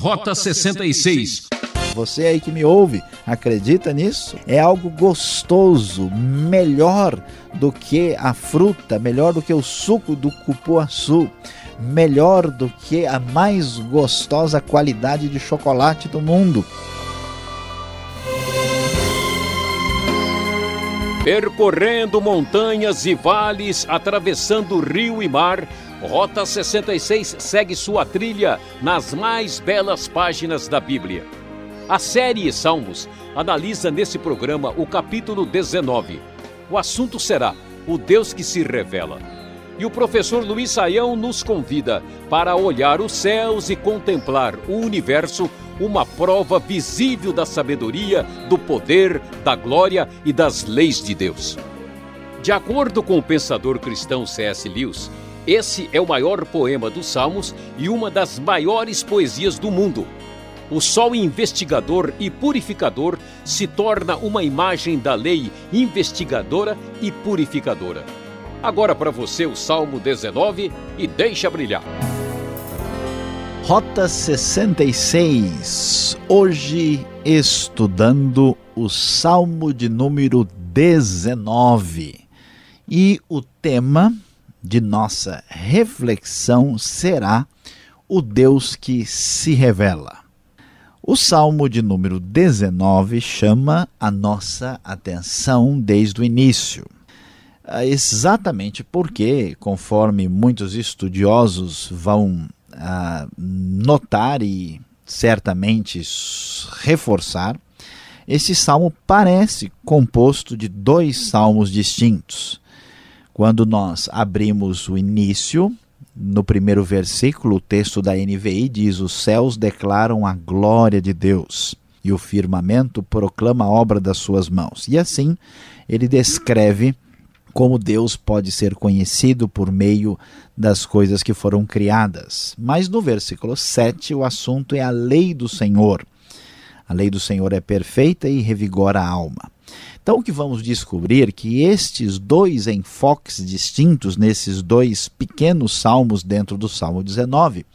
Rota 66. Você aí que me ouve, acredita nisso? É algo gostoso, melhor do que a fruta, melhor do que o suco do cupuaçu, melhor do que a mais gostosa qualidade de chocolate do mundo. Percorrendo montanhas e vales, atravessando rio e mar, Rota 66 segue sua trilha nas mais belas páginas da Bíblia. A série Salmos analisa nesse programa o capítulo 19. O assunto será o Deus que se revela. E o professor Luiz Saião nos convida para olhar os céus e contemplar o universo, uma prova visível da sabedoria, do poder, da glória e das leis de Deus. De acordo com o pensador cristão C.S. Lewis, esse é o maior poema dos Salmos e uma das maiores poesias do mundo. O sol investigador e purificador se torna uma imagem da lei investigadora e purificadora. Agora para você o Salmo 19 e deixa brilhar. Rota 66. Hoje estudando o Salmo de número 19. E o tema de nossa reflexão será o Deus que se revela. O Salmo de número 19 chama a nossa atenção desde o início. Ah, exatamente porque, conforme muitos estudiosos vão ah, notar e certamente reforçar, esse salmo parece composto de dois salmos distintos. Quando nós abrimos o início, no primeiro versículo, o texto da NVI diz: Os céus declaram a glória de Deus e o firmamento proclama a obra das suas mãos. E assim ele descreve como Deus pode ser conhecido por meio das coisas que foram criadas. Mas no versículo 7, o assunto é a lei do Senhor. A lei do Senhor é perfeita e revigora a alma. Então, o que vamos descobrir é que estes dois enfoques distintos nesses dois pequenos salmos dentro do Salmo 19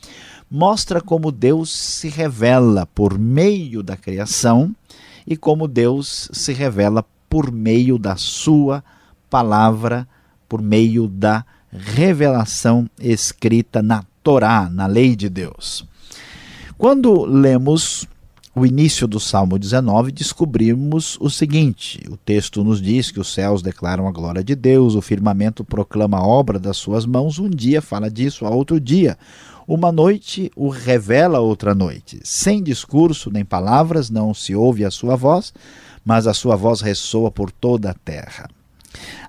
mostra como Deus se revela por meio da criação e como Deus se revela por meio da sua palavra, por meio da revelação escrita na Torá, na lei de Deus. Quando lemos o início do Salmo 19, descobrimos o seguinte: o texto nos diz que os céus declaram a glória de Deus, o firmamento proclama a obra das suas mãos, um dia fala disso, a outro dia. Uma noite o revela outra noite. Sem discurso nem palavras, não se ouve a sua voz, mas a sua voz ressoa por toda a terra.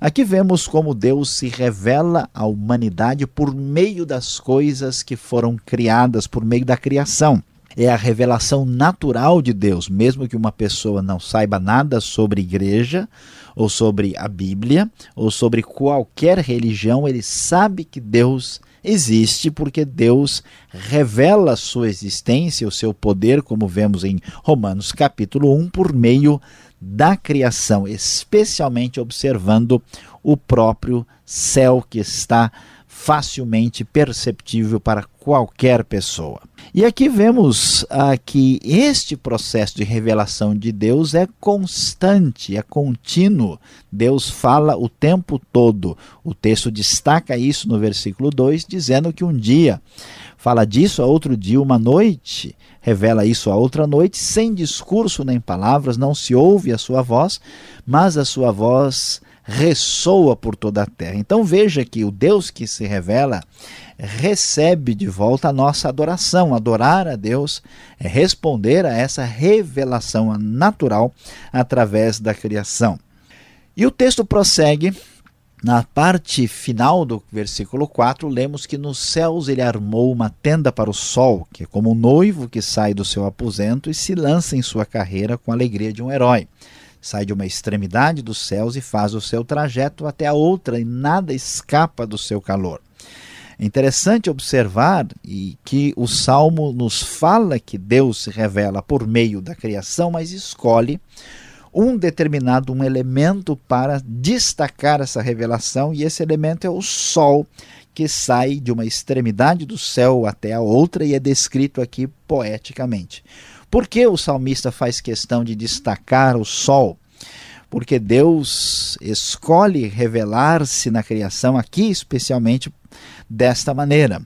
Aqui vemos como Deus se revela à humanidade por meio das coisas que foram criadas, por meio da criação é a revelação natural de Deus, mesmo que uma pessoa não saiba nada sobre igreja, ou sobre a Bíblia, ou sobre qualquer religião, ele sabe que Deus existe porque Deus revela a sua existência, o seu poder, como vemos em Romanos capítulo 1, por meio da criação, especialmente observando o próprio céu que está facilmente perceptível para qualquer pessoa. E aqui vemos ah, que este processo de revelação de Deus é constante, é contínuo. Deus fala o tempo todo. O texto destaca isso no versículo 2, dizendo que um dia fala disso, a outro dia, uma noite, revela isso a outra noite, sem discurso nem palavras, não se ouve a sua voz, mas a sua voz ressoa por toda a terra. Então veja que o Deus que se revela recebe de volta a nossa adoração. Adorar a Deus é responder a essa revelação natural através da criação. E o texto prossegue. Na parte final do versículo 4, lemos que nos céus ele armou uma tenda para o sol, que é como um noivo que sai do seu aposento e se lança em sua carreira com a alegria de um herói sai de uma extremidade dos céus e faz o seu trajeto até a outra, e nada escapa do seu calor. É interessante observar e que o Salmo nos fala que Deus se revela por meio da criação, mas escolhe um determinado um elemento para destacar essa revelação, e esse elemento é o sol, que sai de uma extremidade do céu até a outra e é descrito aqui poeticamente. Por que o salmista faz questão de destacar o sol? Porque Deus escolhe revelar-se na criação aqui, especialmente desta maneira.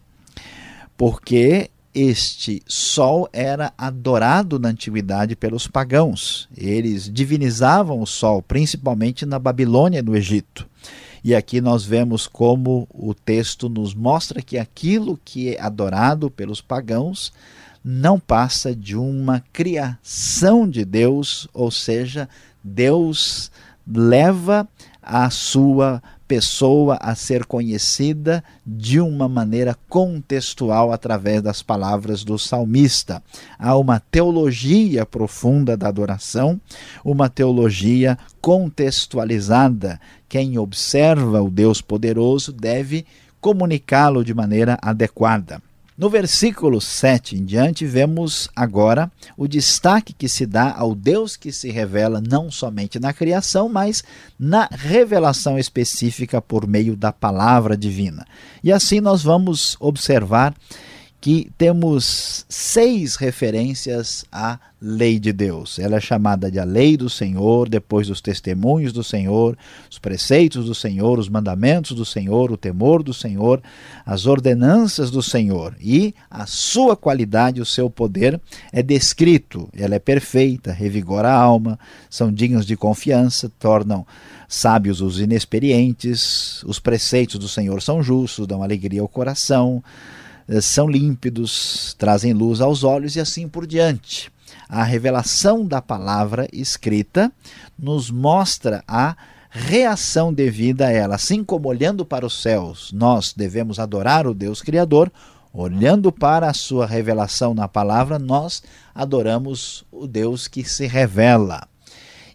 Porque este sol era adorado na antiguidade pelos pagãos. Eles divinizavam o sol, principalmente na Babilônia e no Egito. E aqui nós vemos como o texto nos mostra que aquilo que é adorado pelos pagãos não passa de uma criação de Deus, ou seja, Deus leva a sua pessoa a ser conhecida de uma maneira contextual através das palavras do salmista. Há uma teologia profunda da adoração, uma teologia contextualizada. Quem observa o Deus poderoso deve comunicá-lo de maneira adequada. No versículo 7 em diante, vemos agora o destaque que se dá ao Deus que se revela não somente na criação, mas na revelação específica por meio da palavra divina. E assim nós vamos observar que temos seis referências à lei de Deus. Ela é chamada de a lei do Senhor, depois dos testemunhos do Senhor, os preceitos do Senhor, os mandamentos do Senhor, o temor do Senhor, as ordenanças do Senhor. E a sua qualidade, o seu poder é descrito. Ela é perfeita, revigora a alma, são dignos de confiança, tornam sábios os inexperientes, os preceitos do Senhor são justos, dão alegria ao coração são límpidos, trazem luz aos olhos e assim por diante. A revelação da palavra escrita nos mostra a reação devida a ela. Assim como olhando para os céus, nós devemos adorar o Deus Criador, olhando para a sua revelação na palavra, nós adoramos o Deus que se revela.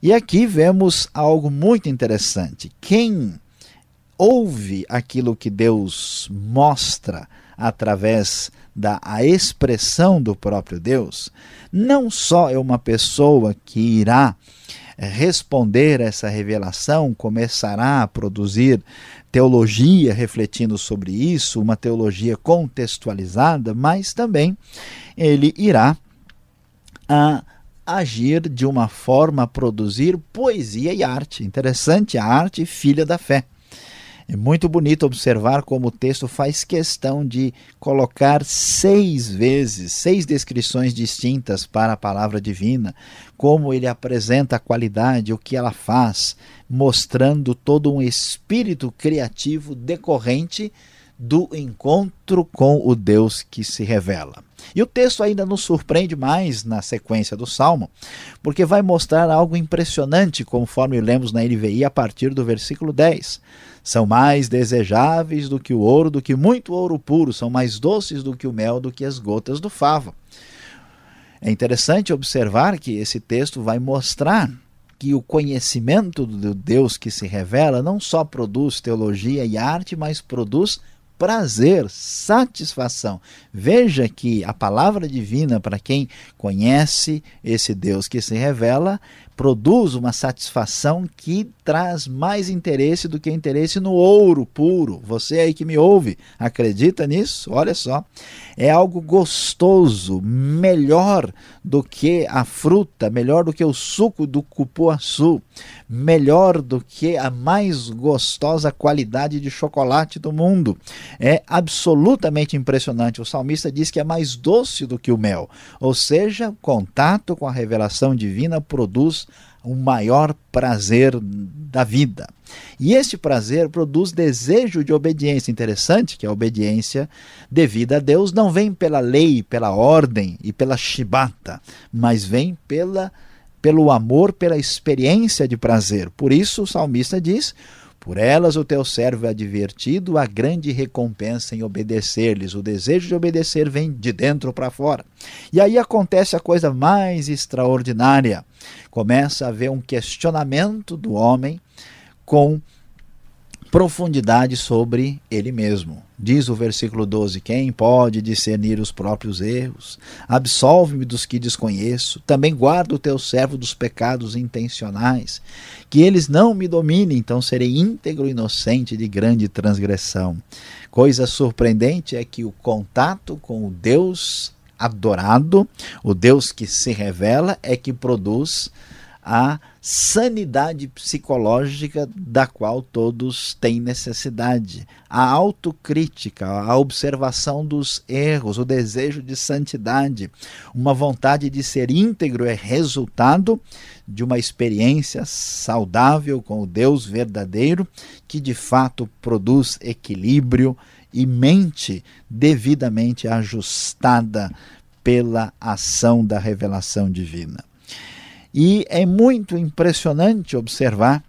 E aqui vemos algo muito interessante. Quem ouve aquilo que Deus mostra através da a expressão do próprio Deus, não só é uma pessoa que irá eh, responder a essa revelação, começará a produzir teologia refletindo sobre isso, uma teologia contextualizada, mas também ele irá a agir de uma forma a produzir poesia e arte. Interessante, a arte filha da fé. É muito bonito observar como o texto faz questão de colocar seis vezes, seis descrições distintas para a palavra divina, como ele apresenta a qualidade, o que ela faz, mostrando todo um espírito criativo decorrente do encontro com o Deus que se revela. E o texto ainda nos surpreende mais na sequência do salmo, porque vai mostrar algo impressionante, conforme lemos na NVI a partir do versículo 10 são mais desejáveis do que o ouro, do que muito ouro puro, são mais doces do que o mel, do que as gotas do favo. É interessante observar que esse texto vai mostrar que o conhecimento do Deus que se revela não só produz teologia e arte, mas produz prazer, satisfação. Veja que a palavra divina, para quem conhece esse Deus que se revela, produz uma satisfação que traz mais interesse do que interesse no ouro puro. Você aí que me ouve, acredita nisso? Olha só. É algo gostoso, melhor do que a fruta, melhor do que o suco do cupuaçu, melhor do que a mais gostosa qualidade de chocolate do mundo. É absolutamente impressionante. O salmista diz que é mais doce do que o mel, ou seja, contato com a revelação divina produz o maior prazer da vida. E este prazer produz desejo de obediência. Interessante que a obediência devida a Deus não vem pela lei, pela ordem e pela chibata, mas vem pela, pelo amor, pela experiência de prazer. Por isso o salmista diz: por elas o teu servo é advertido, a grande recompensa em obedecer-lhes. O desejo de obedecer vem de dentro para fora. E aí acontece a coisa mais extraordinária. Começa a haver um questionamento do homem com profundidade sobre ele mesmo. Diz o versículo 12: Quem pode discernir os próprios erros? Absolve-me dos que desconheço. Também guarda o teu servo dos pecados intencionais. Que eles não me dominem, então serei íntegro e inocente de grande transgressão. Coisa surpreendente é que o contato com o Deus adorado, o Deus que se revela, é que produz a sanidade psicológica da qual todos têm necessidade, a autocrítica, a observação dos erros, o desejo de santidade, uma vontade de ser íntegro é resultado de uma experiência saudável com o Deus verdadeiro que de fato produz equilíbrio e mente devidamente ajustada pela ação da revelação divina. E é muito impressionante observar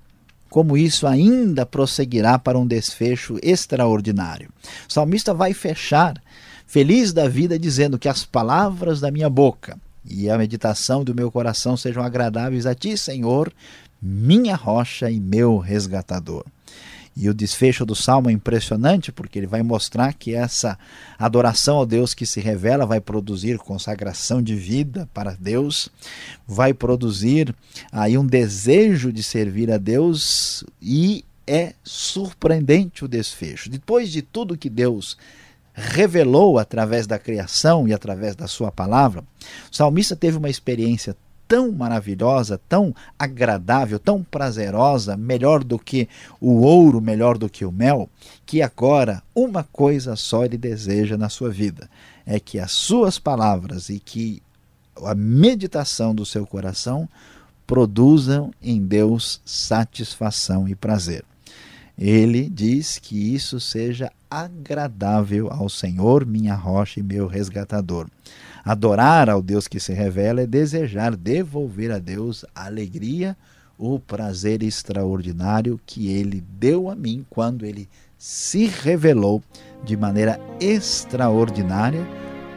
como isso ainda prosseguirá para um desfecho extraordinário. O salmista vai fechar, feliz da vida, dizendo que as palavras da minha boca e a meditação do meu coração sejam agradáveis a ti, Senhor, minha rocha e meu resgatador. E o desfecho do salmo é impressionante porque ele vai mostrar que essa adoração ao Deus que se revela vai produzir consagração de vida para Deus, vai produzir aí um desejo de servir a Deus e é surpreendente o desfecho. Depois de tudo que Deus revelou através da criação e através da sua palavra, o salmista teve uma experiência tão maravilhosa, tão agradável, tão prazerosa, melhor do que o ouro, melhor do que o mel, que agora uma coisa só ele deseja na sua vida: é que as suas palavras e que a meditação do seu coração produzam em Deus satisfação e prazer. Ele diz que isso seja agradável ao Senhor, minha rocha e meu resgatador. Adorar ao Deus que se revela é desejar devolver a Deus a alegria, o prazer extraordinário que ele deu a mim quando ele se revelou de maneira extraordinária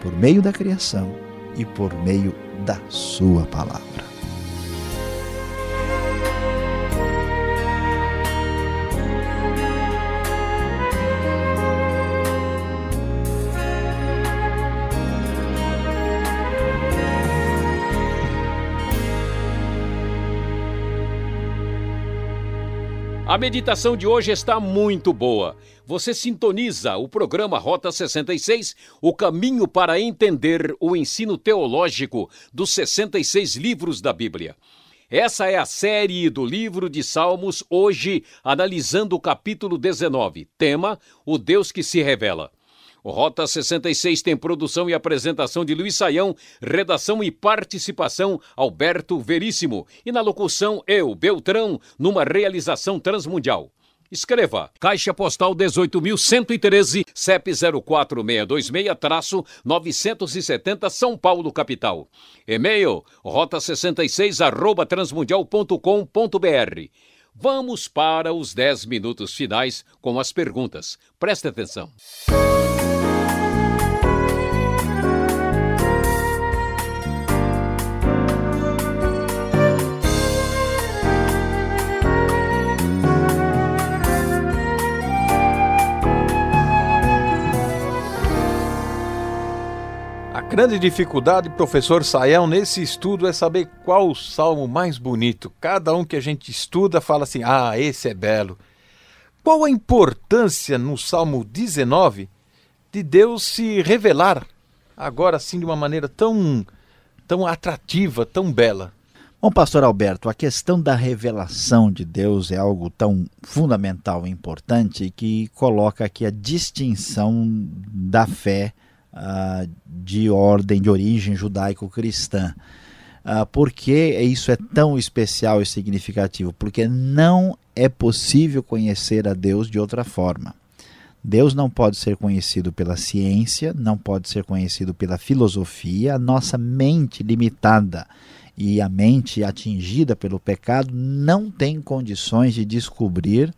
por meio da criação e por meio da sua palavra. A meditação de hoje está muito boa. Você sintoniza o programa Rota 66, o caminho para entender o ensino teológico dos 66 livros da Bíblia. Essa é a série do livro de Salmos, hoje analisando o capítulo 19, tema O Deus que se revela. O Rota 66 tem produção e apresentação de Luiz Saião, redação e participação Alberto Veríssimo e na locução eu, Beltrão, numa realização transmundial. Escreva Caixa Postal 18.113, CEP 04626-970 São Paulo, capital. E-mail rota66 arroba transmundial.com.br. Vamos para os 10 minutos finais com as perguntas. Preste atenção. Grande dificuldade, professor Saião, nesse estudo é saber qual o salmo mais bonito. Cada um que a gente estuda fala assim: ah, esse é belo. Qual a importância no Salmo 19 de Deus se revelar agora assim de uma maneira tão, tão atrativa, tão bela? Bom, pastor Alberto, a questão da revelação de Deus é algo tão fundamental e importante que coloca aqui a distinção da fé uh, de ordem, de origem judaico-cristã. Uh, por que isso é tão especial e significativo? Porque não é possível conhecer a Deus de outra forma. Deus não pode ser conhecido pela ciência, não pode ser conhecido pela filosofia. A nossa mente limitada e a mente atingida pelo pecado não tem condições de descobrir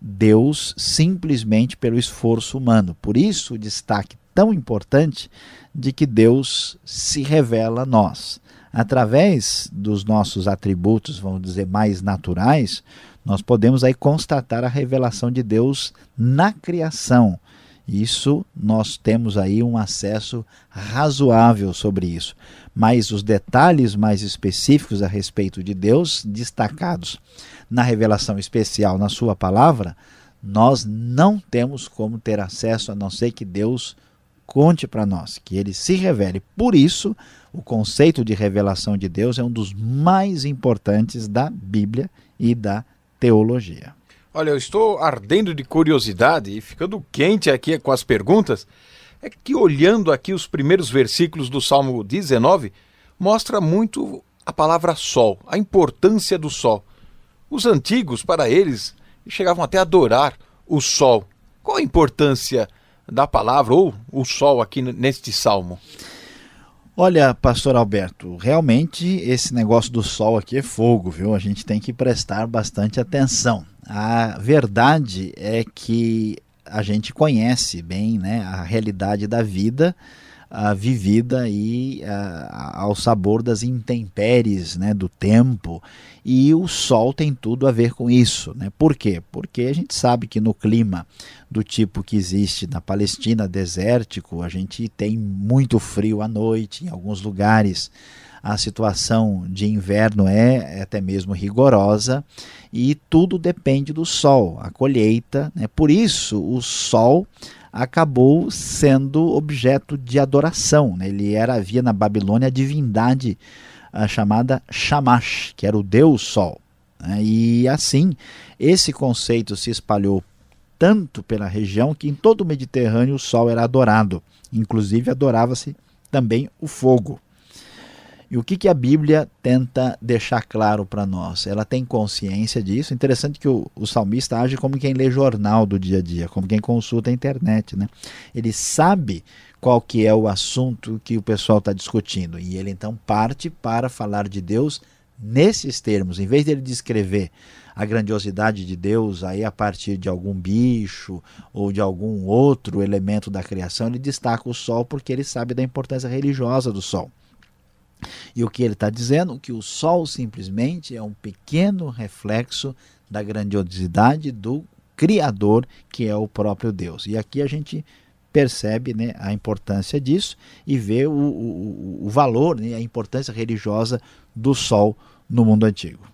Deus simplesmente pelo esforço humano. Por isso, o destaque tão importante de que Deus se revela a nós. Através dos nossos atributos, vamos dizer, mais naturais, nós podemos aí constatar a revelação de Deus na criação. Isso nós temos aí um acesso razoável sobre isso. Mas os detalhes mais específicos a respeito de Deus, destacados na revelação especial na Sua palavra, nós não temos como ter acesso a não ser que Deus conte para nós, que ele se revele. Por isso, o conceito de revelação de Deus é um dos mais importantes da Bíblia e da teologia. Olha, eu estou ardendo de curiosidade e ficando quente aqui com as perguntas. É que olhando aqui os primeiros versículos do Salmo 19, mostra muito a palavra sol, a importância do sol. Os antigos, para eles, chegavam até a adorar o sol. Qual a importância da palavra ou o sol aqui neste salmo? Olha, pastor Alberto, realmente esse negócio do sol aqui é fogo, viu? A gente tem que prestar bastante atenção. A verdade é que a gente conhece bem né, a realidade da vida uh, vivida e uh, ao sabor das intempéries né, do tempo. E o sol tem tudo a ver com isso. Né? Por quê? Porque a gente sabe que no clima do tipo que existe na Palestina, desértico, a gente tem muito frio à noite, em alguns lugares a situação de inverno é, é até mesmo rigorosa e tudo depende do sol, a colheita. Né? Por isso, o sol acabou sendo objeto de adoração. Né? Ele era havia na Babilônia a divindade a chamada Shamash, que era o deus Sol. Né? E assim, esse conceito se espalhou tanto pela região que em todo o Mediterrâneo o Sol era adorado. Inclusive adorava-se também o fogo. E o que, que a Bíblia tenta deixar claro para nós? Ela tem consciência disso. Interessante que o, o, salmista age como quem lê jornal do dia a dia, como quem consulta a internet. Né? Ele sabe qual que é o assunto que o pessoal está discutindo. E ele então parte para falar de Deus nesses termos. Em vez dele descrever a grandiosidade de Deus aí a partir de algum bicho ou de algum outro elemento da criação, ele destaca o sol porque ele sabe da importância religiosa do sol. E o que ele está dizendo? Que o Sol simplesmente é um pequeno reflexo da grandiosidade do Criador, que é o próprio Deus. E aqui a gente percebe né, a importância disso e vê o, o, o valor, né, a importância religiosa do Sol no mundo antigo.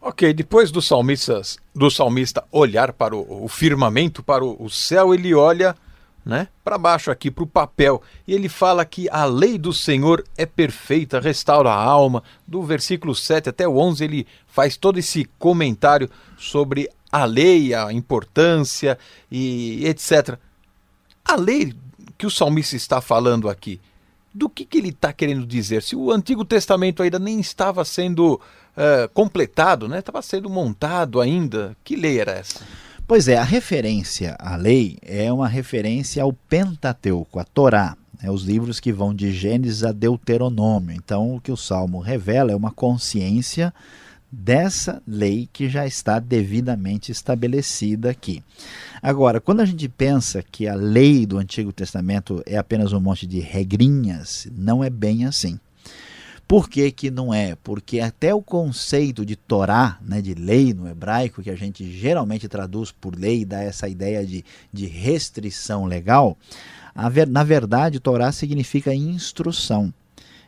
Ok, depois do salmista, do salmista olhar para o, o firmamento, para o, o céu, ele olha né, para baixo aqui, para o papel. E ele fala que a lei do Senhor é perfeita, restaura a alma. Do versículo 7 até o 11, ele faz todo esse comentário sobre a lei, a importância e etc. A lei que o salmista está falando aqui, do que, que ele está querendo dizer? Se o Antigo Testamento ainda nem estava sendo uh, completado, né, estava sendo montado ainda, que lei era essa? Pois é, a referência à lei é uma referência ao Pentateuco, a Torá, né, os livros que vão de Gênesis a Deuteronômio. Então, o que o Salmo revela é uma consciência dessa lei que já está devidamente estabelecida aqui. Agora, quando a gente pensa que a lei do Antigo Testamento é apenas um monte de regrinhas, não é bem assim. Por que, que não é? Porque até o conceito de Torá, né, de lei no hebraico, que a gente geralmente traduz por lei, dá essa ideia de, de restrição legal, ver, na verdade, Torá significa instrução.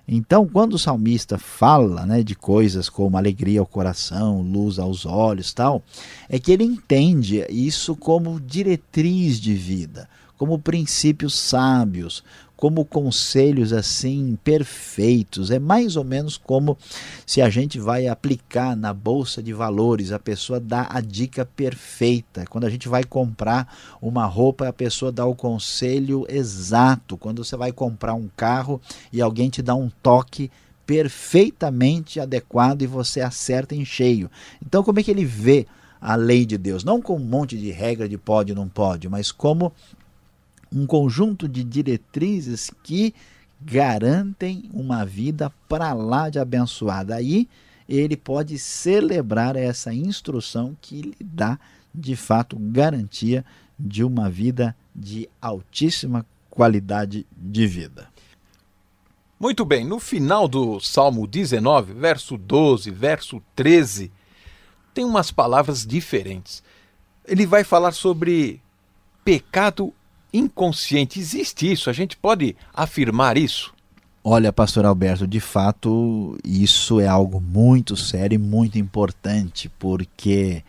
Então, quando o salmista fala né, de coisas como alegria ao coração, luz aos olhos, tal, é que ele entende isso como diretriz de vida, como princípios sábios, como conselhos assim perfeitos. É mais ou menos como se a gente vai aplicar na bolsa de valores, a pessoa dá a dica perfeita. Quando a gente vai comprar uma roupa, a pessoa dá o conselho exato. Quando você vai comprar um carro e alguém te dá um toque perfeitamente adequado e você acerta em cheio. Então, como é que ele vê a lei de Deus? Não com um monte de regra de pode e não pode, mas como um conjunto de diretrizes que garantem uma vida para lá de abençoada. Aí ele pode celebrar essa instrução que lhe dá, de fato, garantia de uma vida de altíssima qualidade de vida. Muito bem, no final do Salmo 19, verso 12, verso 13, tem umas palavras diferentes. Ele vai falar sobre pecado inconsciente. Existe isso? A gente pode afirmar isso? Olha, pastor Alberto, de fato, isso é algo muito sério e muito importante, porque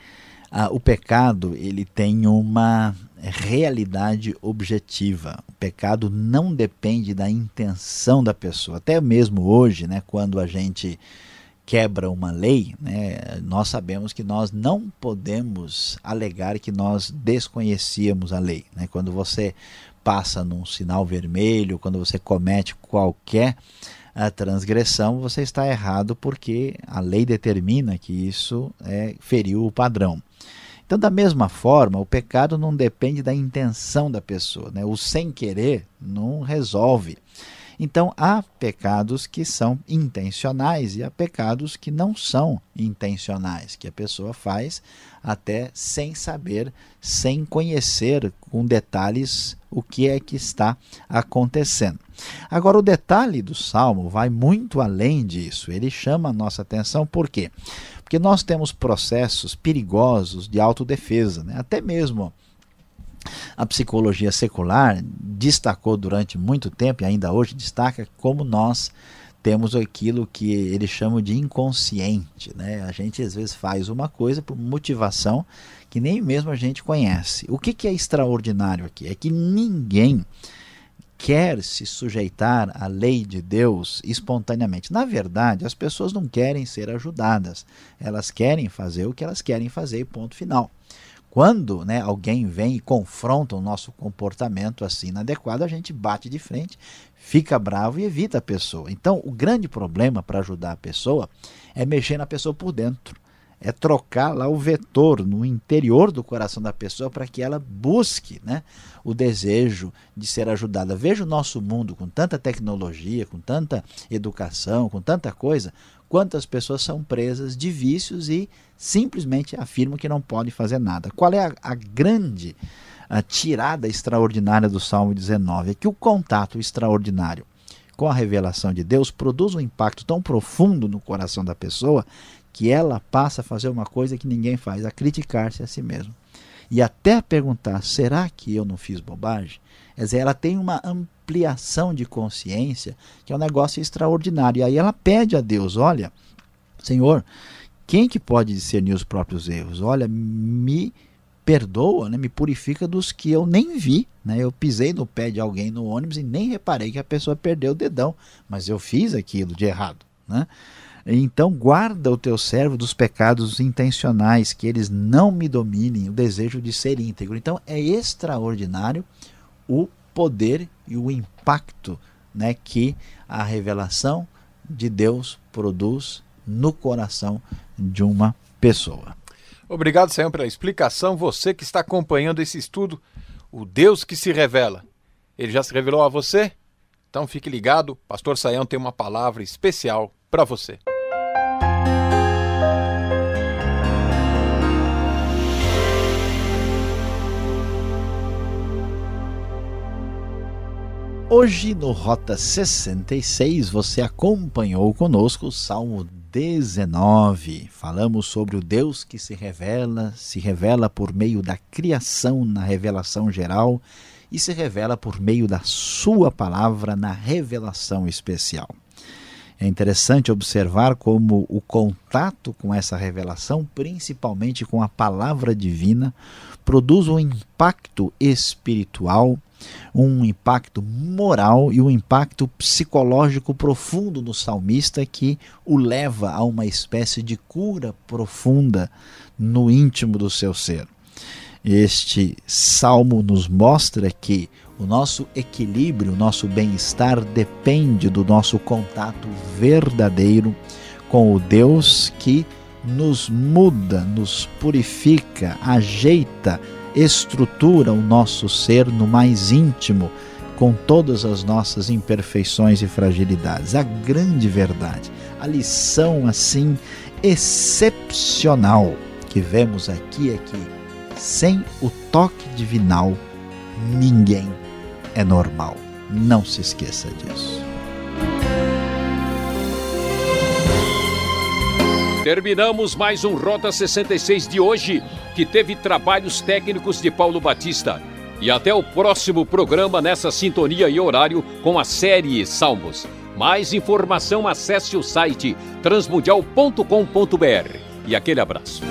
ah, o pecado ele tem uma realidade objetiva. O pecado não depende da intenção da pessoa. Até mesmo hoje, né, quando a gente quebra uma lei, né, nós sabemos que nós não podemos alegar que nós desconhecíamos a lei. Né? Quando você passa num sinal vermelho, quando você comete qualquer a transgressão, você está errado porque a lei determina que isso é, feriu o padrão. Então, da mesma forma, o pecado não depende da intenção da pessoa. Né? O sem querer não resolve. Então, há pecados que são intencionais e há pecados que não são intencionais, que a pessoa faz até sem saber, sem conhecer com detalhes o que é que está acontecendo. Agora, o detalhe do salmo vai muito além disso. Ele chama a nossa atenção por quê? Porque nós temos processos perigosos de autodefesa, né? até mesmo a psicologia secular destacou durante muito tempo, e ainda hoje destaca, como nós temos aquilo que eles chamam de inconsciente. Né? A gente às vezes faz uma coisa por motivação que nem mesmo a gente conhece. O que, que é extraordinário aqui? É que ninguém quer se sujeitar à lei de Deus espontaneamente. Na verdade, as pessoas não querem ser ajudadas, elas querem fazer o que elas querem fazer, ponto final. Quando né, alguém vem e confronta o nosso comportamento assim inadequado, a gente bate de frente, fica bravo e evita a pessoa. Então, o grande problema para ajudar a pessoa é mexer na pessoa por dentro. É trocar lá o vetor no interior do coração da pessoa para que ela busque né, o desejo de ser ajudada. Veja o nosso mundo com tanta tecnologia, com tanta educação, com tanta coisa, quantas pessoas são presas de vícios e simplesmente afirmam que não podem fazer nada. Qual é a, a grande a tirada extraordinária do Salmo 19? É que o contato extraordinário com a revelação de Deus produz um impacto tão profundo no coração da pessoa que ela passa a fazer uma coisa que ninguém faz, a criticar-se a si mesmo. E até perguntar: será que eu não fiz bobagem? Quer dizer, ela tem uma ampliação de consciência, que é um negócio extraordinário. E aí ela pede a Deus: olha, Senhor, quem que pode discernir os próprios erros? Olha, me perdoa, né, me purifica dos que eu nem vi. Né? Eu pisei no pé de alguém no ônibus e nem reparei que a pessoa perdeu o dedão, mas eu fiz aquilo de errado. Né? Então guarda o teu servo dos pecados intencionais, que eles não me dominem, o desejo de ser íntegro. Então é extraordinário o poder e o impacto né, que a revelação de Deus produz no coração de uma pessoa. Obrigado, Senhor, pela explicação. Você que está acompanhando esse estudo, o Deus que se revela, ele já se revelou a você? Então fique ligado, Pastor Saião tem uma palavra especial para você. Hoje no Rota 66 você acompanhou conosco o Salmo 19. Falamos sobre o Deus que se revela, se revela por meio da criação na revelação geral e se revela por meio da sua palavra na revelação especial. É interessante observar como o contato com essa revelação, principalmente com a palavra divina, produz um impacto espiritual um impacto moral e um impacto psicológico profundo no salmista que o leva a uma espécie de cura profunda no íntimo do seu ser. Este salmo nos mostra que o nosso equilíbrio, o nosso bem-estar depende do nosso contato verdadeiro com o Deus que nos muda, nos purifica, ajeita estrutura o nosso ser no mais íntimo, com todas as nossas imperfeições e fragilidades. A grande verdade, a lição assim excepcional que vemos aqui é que sem o toque divinal ninguém é normal. Não se esqueça disso. Terminamos mais um Rota 66 de hoje, que teve trabalhos técnicos de Paulo Batista. E até o próximo programa nessa sintonia e horário com a série Salmos. Mais informação acesse o site transmundial.com.br. E aquele abraço.